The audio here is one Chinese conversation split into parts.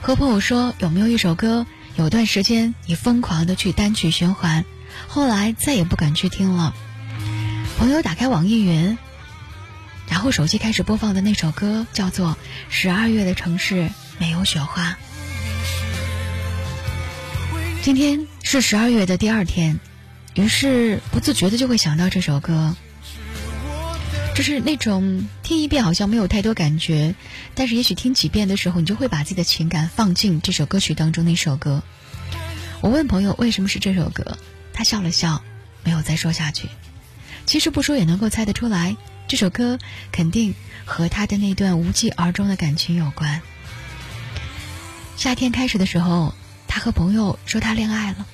和朋友说有没有一首歌，有段时间你疯狂的去单曲循环，后来再也不敢去听了。朋友打开网易云，然后手机开始播放的那首歌叫做《十二月的城市没有雪花》。今天是十二月的第二天，于是不自觉的就会想到这首歌。就是那种听一遍好像没有太多感觉，但是也许听几遍的时候，你就会把自己的情感放进这首歌曲当中那首歌。我问朋友为什么是这首歌，他笑了笑，没有再说下去。其实不说也能够猜得出来，这首歌肯定和他的那段无疾而终的感情有关。夏天开始的时候，他和朋友说他恋爱了，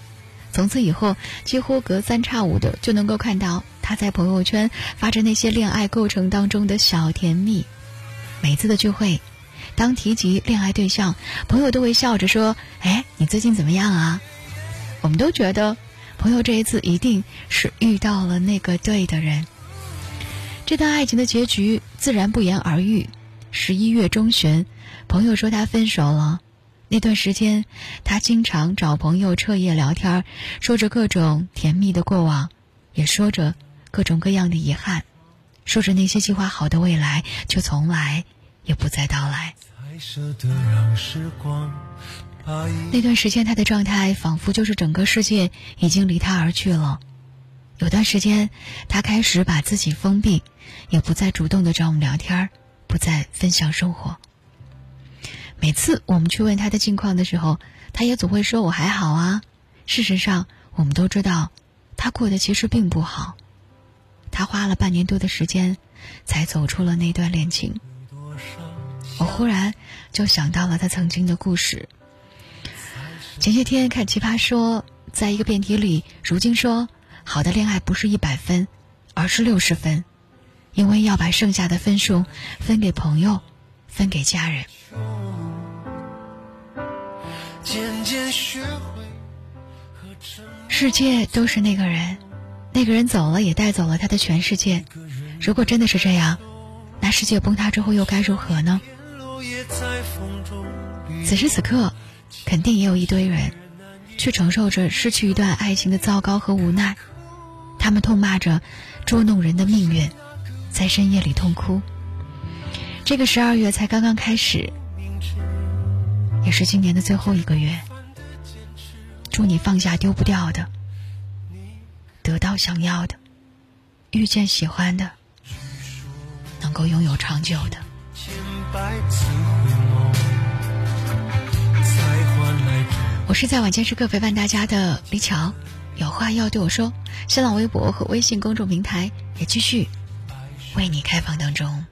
从此以后几乎隔三差五的就能够看到。他在朋友圈发着那些恋爱过程当中的小甜蜜，每次的聚会，当提及恋爱对象，朋友都会笑着说：“哎，你最近怎么样啊？”我们都觉得，朋友这一次一定是遇到了那个对的人。这段爱情的结局自然不言而喻。十一月中旬，朋友说他分手了。那段时间，他经常找朋友彻夜聊天，说着各种甜蜜的过往，也说着。各种各样的遗憾，说着那些计划好的未来，却从来也不再到来。那段时间，他的状态仿佛就是整个世界已经离他而去了。有段时间，他开始把自己封闭，也不再主动的找我们聊天，不再分享生活。每次我们去问他的近况的时候，他也总会说我还好啊。事实上，我们都知道，他过得其实并不好。他花了半年多的时间，才走出了那段恋情。我忽然就想到了他曾经的故事。前些天看《奇葩说》，在一个辩题里，如今说好的恋爱不是一百分，而是六十分，因为要把剩下的分数分给朋友，分给家人。渐渐学会世界都是那个人。那个人走了，也带走了他的全世界。如果真的是这样，那世界崩塌之后又该如何呢？此时此刻，肯定也有一堆人，去承受着失去一段爱情的糟糕和无奈。他们痛骂着捉弄人的命运，在深夜里痛哭。这个十二月才刚刚开始，也是今年的最后一个月。祝你放下丢不掉的。得到想要的，遇见喜欢的，能够拥有长久的。我是在晚间时刻陪伴大家的李巧，有话要对我说。新浪微博和微信公众平台也继续为你开放当中。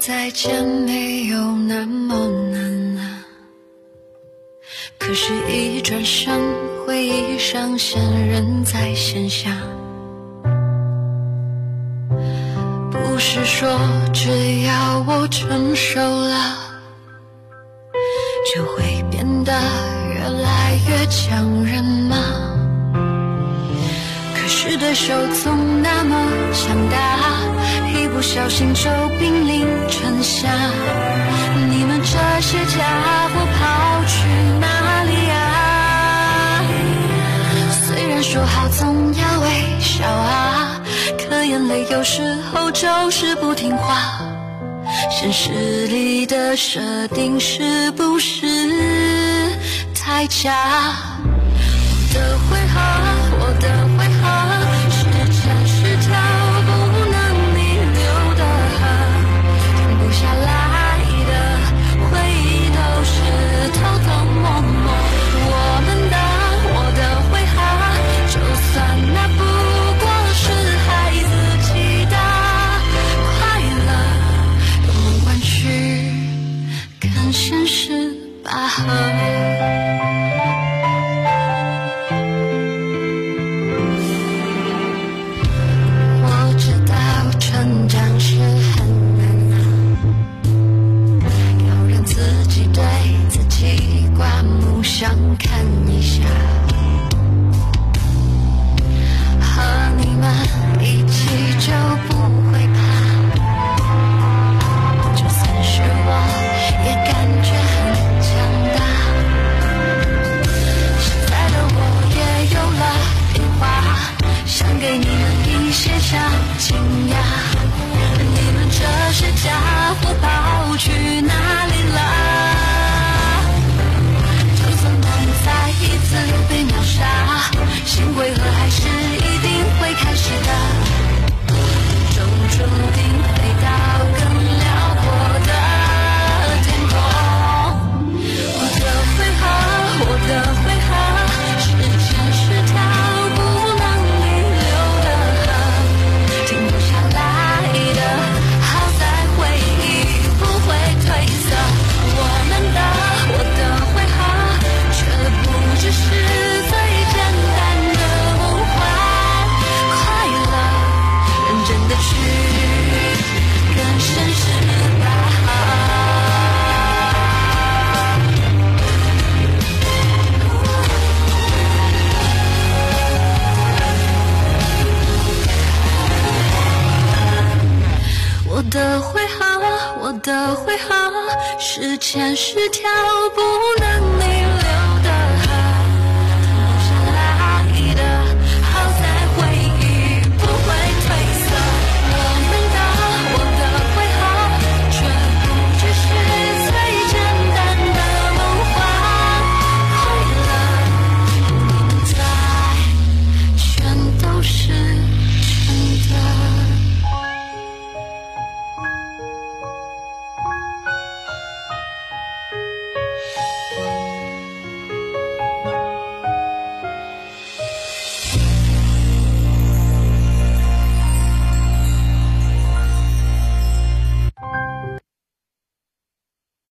再见没有那么难啊，可是，一转身，回忆上线，人在线下。不是说只要我成熟了，就会变得越来越强忍吗？可是对手总那么强大。不小心就濒临城下，你们这些家伙跑去哪里啊？虽然说好总要微笑啊，可眼泪有时候就是不听话。现实里的设定是不是太假？我的回合一些下惊讶，你们这些家伙跑去哪里了？会好时间是条不能逆